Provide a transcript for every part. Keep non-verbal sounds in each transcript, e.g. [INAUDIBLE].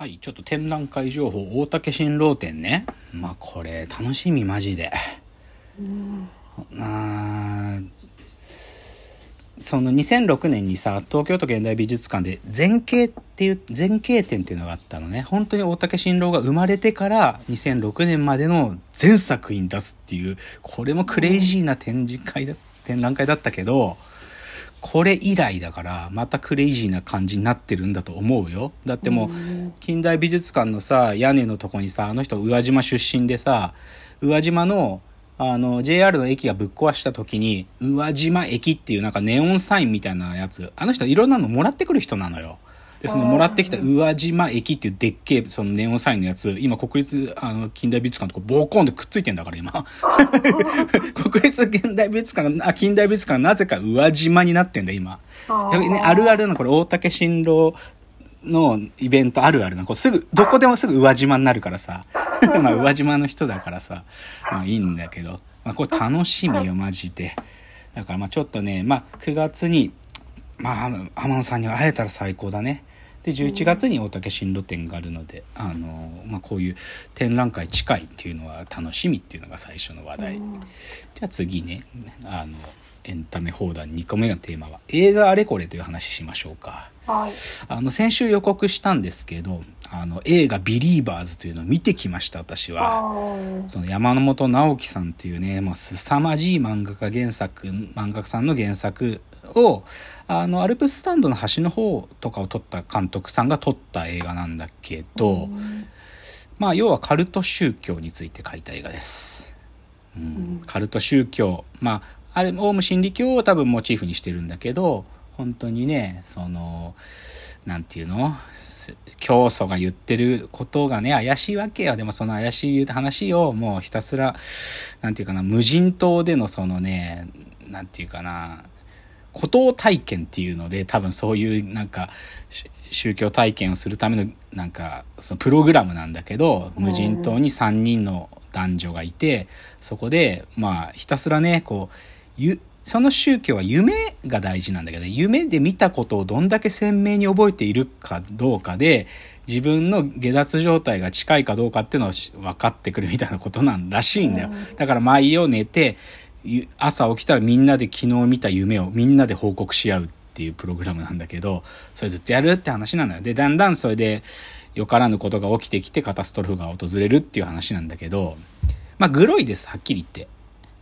はい、ちょっと展覧会情報、大竹新郎店ね。まあ、これ、楽しみ、マジで。あーその2006年にさ、東京都現代美術館で前景っていう、前景展っていうのがあったのね。本当に大竹新郎が生まれてから2006年までの全作品出すっていう、これもクレイジーな展示会だ、展覧会だったけど、これ以来だから、またクレイジーな感じになってるんだと思うよ。だってもう、近代美術館のさ、屋根のとこにさ、あの人宇和島出身でさ、宇和島の、あの、JR の駅がぶっ壊した時に、宇和島駅っていうなんかネオンサインみたいなやつ、あの人いろんなのもらってくる人なのよ。で、そのもらってきた宇和島駅っていうでっけえ、そのネオンサインのやつ、今国立、あの、近代美術館とこボーコンでくっついてんだから今。[LAUGHS] 国立現代美術館が、あ、近代美術館がなぜか宇和島になってんだ今。ね、あるあるのこれ大竹新郎のイベントあるあるな。こうすぐ、どこでもすぐ宇和島になるからさ。[LAUGHS] まあ宇和島の人だからさ、まあいいんだけど。まあこれ楽しみよ、マジで。だからまあちょっとね、まあ9月に、まあ天野さんに会えたら最高だね。で、11月に大竹新路展があるので、あの、まあこういう展覧会近いっていうのは楽しみっていうのが最初の話題。じゃあ次ね、あの、エンタメ放談2個目のテーマは映画あれこれという話しましょうか。はい。あの、先週予告したんですけど、あの、映画ビリーバーズというのを見てきました、私は。その山本直樹さんっていうね、もう凄まじい漫画家原作、漫画家さんの原作を、あの、アルプススタンドの端の方とかを撮った監督さんが撮った映画なんだけど、まあ、要はカルト宗教について書いた映画です。うん、カルト宗教。まあ、あれ、オウム真理教を多分モチーフにしてるんだけど、本当にね、その、なんていうの？す教祖が言ってることがね、怪しいわけよ。でもその怪しい話をもうひたすら、なんていうかな、無人島でのそのね、なんていうかな、孤島体験っていうので、多分そういうなんか、し宗教体験をするためのなんか、そのプログラムなんだけど、無人島に3人の男女がいて、そこで、まあ、ひたすらね、こう、ゆ、その宗教は夢が大事なんだけど、夢で見たことをどんだけ鮮明に覚えているかどうかで、自分の下脱状態が近いかどうかっていうのをし分かってくるみたいなことなんらしいんだよ。だから毎夜寝て、ゆ朝起きたらみんなで昨日見た夢をみんなで報告し合うっていうプログラムなんだけど、それずっとやるって話なんだよ。で、だんだんそれで、よからぬことが起きてきてカタストロフが訪れるっていう話なんだけど、まあ、グロいです、はっきり言って。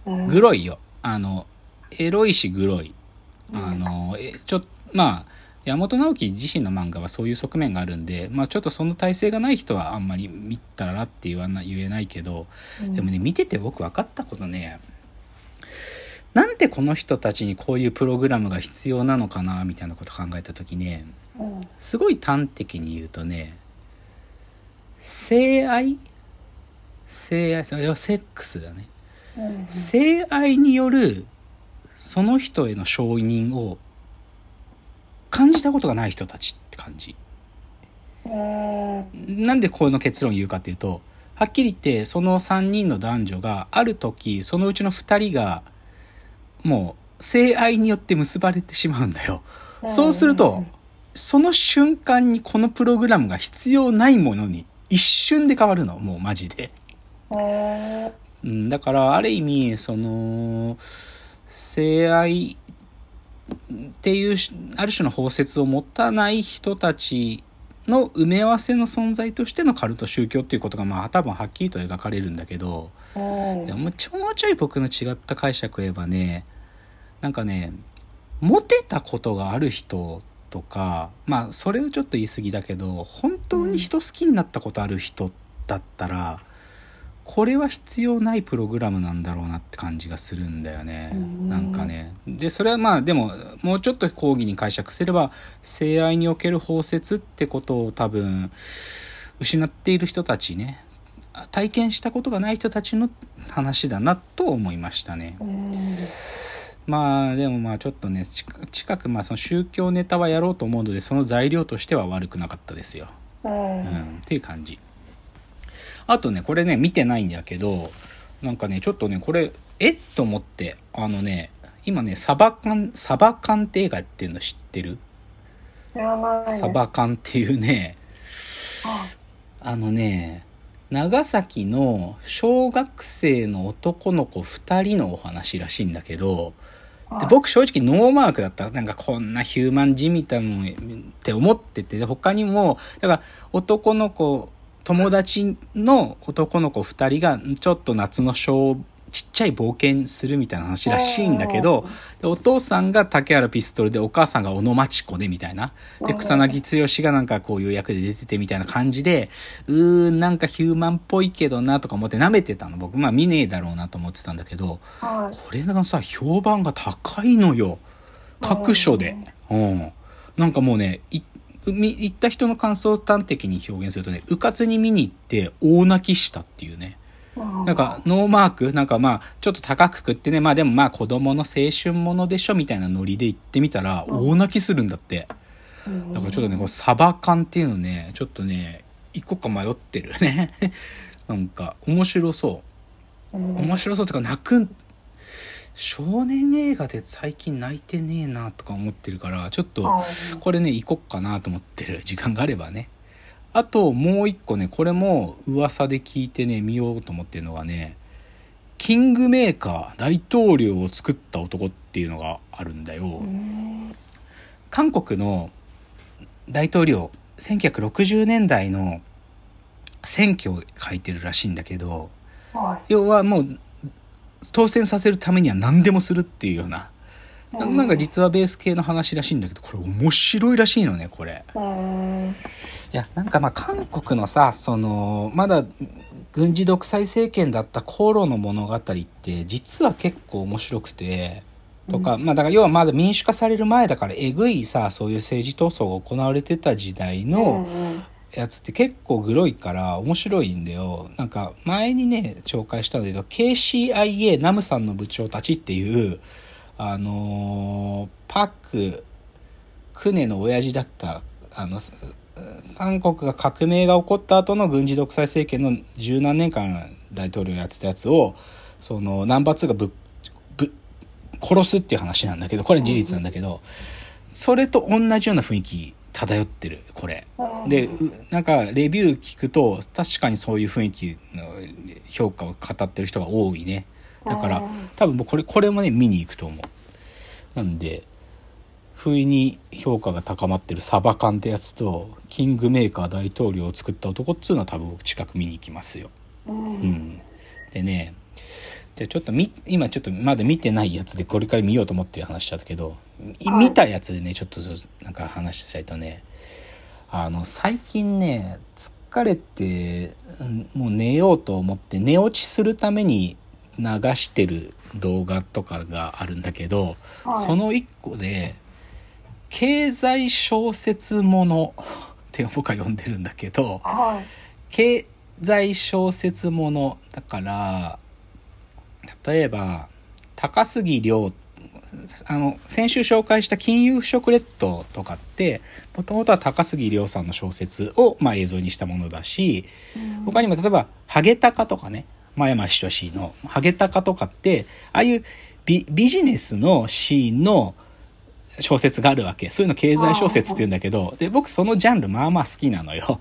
うんグロいよ。あの、エロいしグロい。あの、えちょ、まあ、山本直樹自身の漫画はそういう側面があるんで、まあちょっとその体制がない人はあんまり見たらって言わな、言えないけど、でもね、見てて僕分かったことね、なんでこの人たちにこういうプログラムが必要なのかな、みたいなこと考えた時ね、すごい端的に言うとね、性愛？性愛、要はセックスだね。性愛によるその人への承認を感じたことがない人たちって感じ。なんでこの結論を言うかっていうと、はっきり言ってその3人の男女がある時、そのうちの2人がもう性愛によって結ばれてしまうんだよ。そうすると、その瞬間にこのプログラムが必要ないものに一瞬で変わるの、もうマジで。うんうん、だからある意味その性愛っていうしある種の包摂を持たない人たちの埋め合わせの存在としてのカルト宗教っていうことがまあ多分はっきりと描かれるんだけどうんでももうちょもうちょい僕の違った解釈を言えばねなんかねモテたことがある人とかまあそれはちょっと言い過ぎだけど本当に人好きになったことある人だったら、これは必要ないプログラムなんだろうなって感じがするんだよね。うんなんかね。で、それはまあでも、もうちょっと講義に解釈すれば、性愛における包摂ってことを多分、失っている人たちね、体験したことがない人たちの話だなと思いましたね。うんまあでもまあちょっとね近近くまあその宗教ネタはやろうと思うのでその材料としては悪くなかったですよ。ううんん、っていう感じ。あとねこれね見てないんだけどなんかねちょっとねこれえっと思ってあのね今ねサバ缶サバ缶って映画っていうの知ってる？サバ缶っていうねああのね、長崎の小学生の男の子2人のお話らしいんだけど、で僕正直ノーマークだった。なんかこんなヒューマンじみたもんって思ってて、他にも、だから男の子、友達の男の子2人がちょっと夏の小ちっちゃい冒険するみたいな話らしいんだけど、お父さんが竹原ピストルで、お母さんが小野町子でみたいな。で、草薙剛がなんかこういう役で出ててみたいな感じで、うーん、なんかヒューマンっぽいけどなとか思って舐めてたの。僕、まあ見ねえだろうなと思ってたんだけど、これがさ、評判が高いのよ。各所で。うん。なんかもうね、い行った人の感想を端的に表現するとね、うかつに見に行って大泣きしたっていうね。なんか、ノーマークなんかまあ、ちょっと高く食ってね、まあでもまあ子供の青春ものでしょみたいなノリで行ってみたら、大泣きするんだって。だからちょっとね、このサバ缶っていうのね、ちょっとね、一個か迷ってるね。[LAUGHS] なんか、面白そう。面白そうっていうか、泣く、少年映画で最近泣いてねえなとか思ってるから、ちょっと、これね、行こっかなと思ってる時間があればね。あともう一個ね、これも噂で聞いてね、見ようと思ってるのがね、キングメーカー大統領を作った男っていうのがあるんだよ。韓国の大統領、1960年代の選挙を書いてるらしいんだけど、要はもう当選させるためには何でもするっていうようななんか実はベース系の話らしいんだけど、これ面白いらしいのね、これ。いや、なんかまあ韓国のさ、その、まだ軍事独裁政権だった頃の物語って実は結構面白くて、とか、まあだから要はまだ民主化される前だからえぐいさ、そういう政治闘争が行われてた時代のやつって結構グロいから面白いんだよ。なんか前にね、紹介したんだけど、KCIA ナムさんの部長たちっていう、あのー、パク・クネの親父だった、あの、韓国が革命が起こった後の軍事独裁政権の十何年間大統領やってたやつを、その、ナンバー2がぶぶ殺すっていう話なんだけど、これ事実なんだけど、それと同じような雰囲気漂ってる、これ。で、なんか、レビュー聞くと、確かにそういう雰囲気の評価を語ってる人が多いね。だから多分これこれもね見に行くと思う。なんで不意に評価が高まってるサバ缶ってやつとキングメーカー大統領を作った男っつうのは多分僕近く見に行きますよ、うん、でねじゃちょっとみ今ちょっとまだ見てないやつでこれから見ようと思ってる話しちゃったけど、見たやつでねちょっとなんか話したいとねあの最近ね疲れてもう寝ようと思って寝落ちするために流してる動画とかがあるんだけど、はい、その一個で、経済小説もの [LAUGHS] って僕は呼んでるんだけど、はい、経済小説ものだから、例えば、高杉亮あの、先週紹介した金融不食レッドとかって、もともとは高杉亮さんの小説を、まあ、映像にしたものだし、他にも例えば、ハゲタカとかね、真山仁のハゲタカとかって、ああいうビビジネスのシーンの小説があるわけ。そういうの経済小説って言うんだけど、で、僕そのジャンルまあまあ好きなのよ。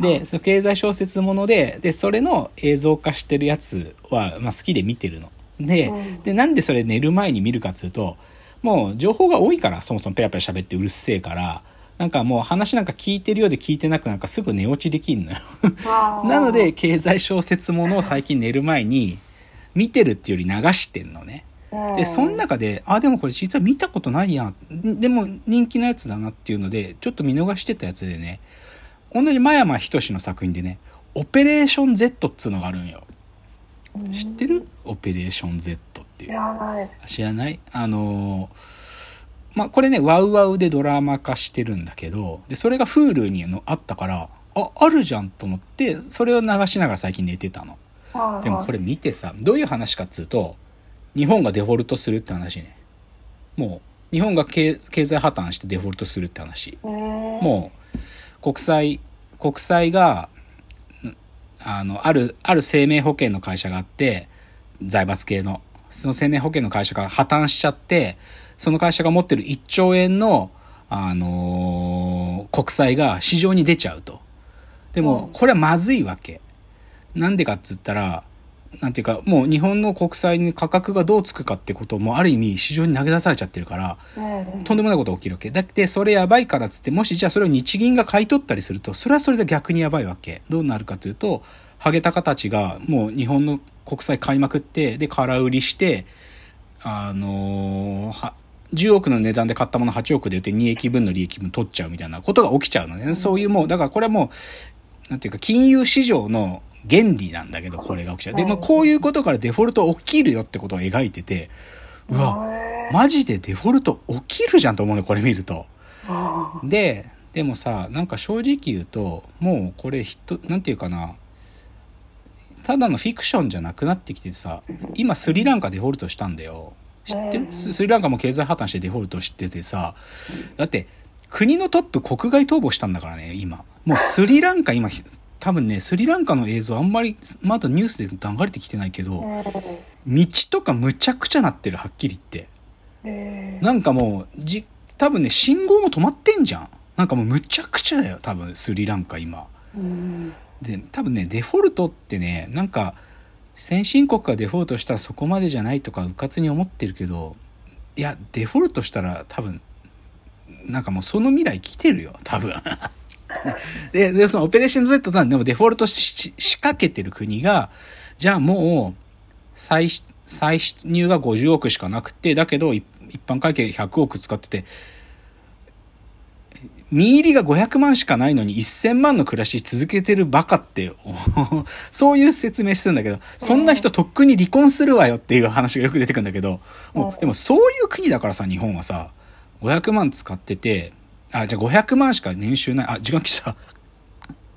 で、その経済小説もので、で、それの映像化してるやつは、まあ好きで見てるの。で、で、なんでそれ寝る前に見るかっつうと、もう情報が多いから、そもそもペラペラ喋ってうるせえから、なんかもう話なんか聞いてるようで聞いてなくなんかすぐ寝落ちできんのよなので経済小説ものを最近寝る前に見てるっていうより流してんのね。で、その中で、あ、でもこれ実は見たことないやん。でも人気のやつだなっていうので、ちょっと見逃してたやつでね、同じ真山仁の作品でね、オペレーション Z っつうのがあるんよ。知ってる？オペレーション Z っていう。知らない？あのーまあ、これね、ワウワウでドラマ化してるんだけど、で、それが Hulu にのあったから、あ、あるじゃんと思って、それを流しながら最近寝てたの。でもこれ見てさ、どういう話かっつうと、日本がデフォルトするって話ね。もう、日本が経済破綻してデフォルトするって話。もう、国債、国債が、あの、ある、ある生命保険の会社があって、財閥系の。その生命保険の会社が破綻しちゃって、その会社が持ってる1兆円の、あのー、国債が市場に出ちゃうと。でも、これはまずいわけ。なんでかっつったら、なんていうか、もう日本の国債に価格がどうつくかってこともある意味市場に投げ出されちゃってるから、とんでもないことが起きるわけ。だって、それやばいからっつって、もしじゃあそれを日銀が買い取ったりすると、それはそれで逆にやばいわけ。どうなるかというと、ハゲタカたちがもう日本の国債買いまくって、で、空売りして、あのー、10億の値段で買ったもの8億で売って2益分の利益分取っちゃうみたいなことが起きちゃうのね。そういうもう、だからこれはもう、なんていうか、金融市場の原理なんだけど、これが起きちゃう。で、まあ、こういうことからデフォルト起きるよってことを描いてて、うわ、マジでデフォルト起きるじゃんと思うの、これ見ると。で、でもさ、なんか正直言うと、もうこれ人、なんていうかな、ただのフィクションじゃなくなってきてさ、今スリランカデフォルトしたんだよ。知ってる？スリランカも経済破綻してデフォルトしててさ、だって国のトップ国外逃亡したんだからね、今。もうスリランカ今、多分ね、スリランカの映像あんまりまだニュースで流れてきてないけど、道とかむちゃくちゃなってる、はっきり言って。なんかもう、じ、多分ね、信号も止まってんじゃん。なんかもうむちゃくちゃだよ、多分スリランカ今。で、多分ね、デフォルトってね、なんか、先進国がデフォルトしたらそこまでじゃないとかうかつに思ってるけど、いや、デフォルトしたら多分、なんかもうその未来来てるよ、多分。[LAUGHS] で、で、そのオペレーション Z なんでもデフォルトし仕掛けてる国が、じゃあもう、再、再入が50億しかなくて、だけど一般会計100億使ってて、見入りが500万しかないのに1000万の暮らし続けてるバカって、[LAUGHS] そういう説明してるんだけど、そんな人とっくに離婚するわよっていう話がよく出てくるんだけど、もう、でもそういう国だからさ、日本はさ、500万使ってて、あ、じゃあ500万しか年収ない。あ、時間来た。